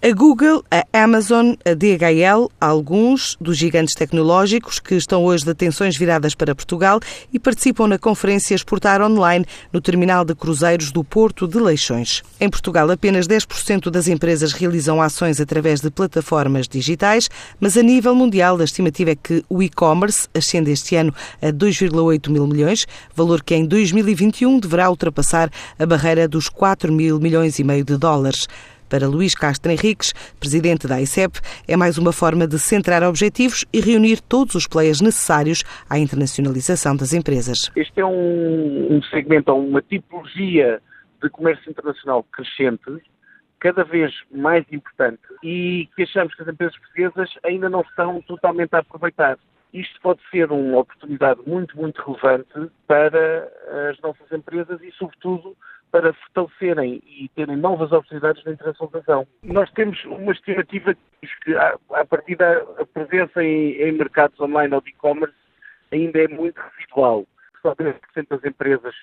A Google, a Amazon, a DHL, alguns dos gigantes tecnológicos que estão hoje de atenções viradas para Portugal e participam na conferência Exportar Online no terminal de cruzeiros do Porto de Leixões. Em Portugal, apenas 10% das empresas realizam ações através de plataformas digitais, mas a nível mundial a estimativa é que o e-commerce ascende este ano a 2,8 mil milhões, valor que em 2021 deverá ultrapassar a barreira dos 4 mil milhões e meio de dólares. Para Luís Castro Henriques, presidente da ICEP, é mais uma forma de centrar objetivos e reunir todos os players necessários à internacionalização das empresas. Este é um, um segmento, uma tipologia de comércio internacional crescente, cada vez mais importante e que achamos que as empresas portuguesas ainda não estão totalmente a aproveitar. Isto pode ser uma oportunidade muito, muito relevante para as nossas empresas e, sobretudo, para fortalecerem e terem novas oportunidades de internacionalização. Nós temos uma estimativa que, a partir da presença em, em mercados online ou de e-commerce, ainda é muito residual. Só 10% das empresas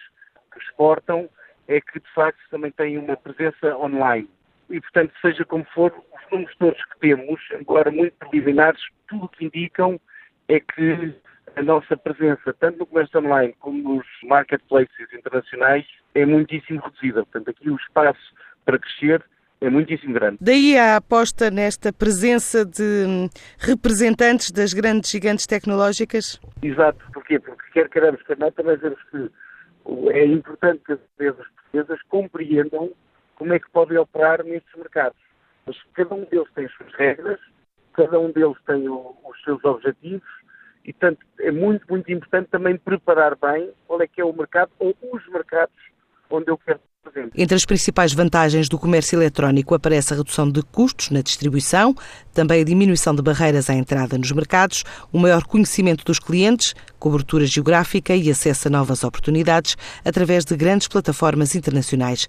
que exportam é que, de facto, também têm uma presença online. E, portanto, seja como for, os números todos que temos, agora muito preliminares, tudo o que indicam é que a nossa presença, tanto no comércio online como nos marketplaces internacionais, é muitíssimo reduzida. Portanto, aqui o espaço para crescer é muitíssimo grande. Daí a aposta nesta presença de representantes das grandes gigantes tecnológicas? Exato. Porquê? Porque quer queremos, quer não, também vemos que é importante que as empresas portuguesas compreendam como é que podem operar nestes mercados. Mas cada um deles tem as suas regras, cada um deles tem o, os seus objetivos e, portanto, é muito, muito importante também preparar bem qual é que é o mercado ou os mercados onde eu quero presente. Entre as principais vantagens do comércio eletrónico aparece a redução de custos na distribuição, também a diminuição de barreiras à entrada nos mercados, o maior conhecimento dos clientes, cobertura geográfica e acesso a novas oportunidades através de grandes plataformas internacionais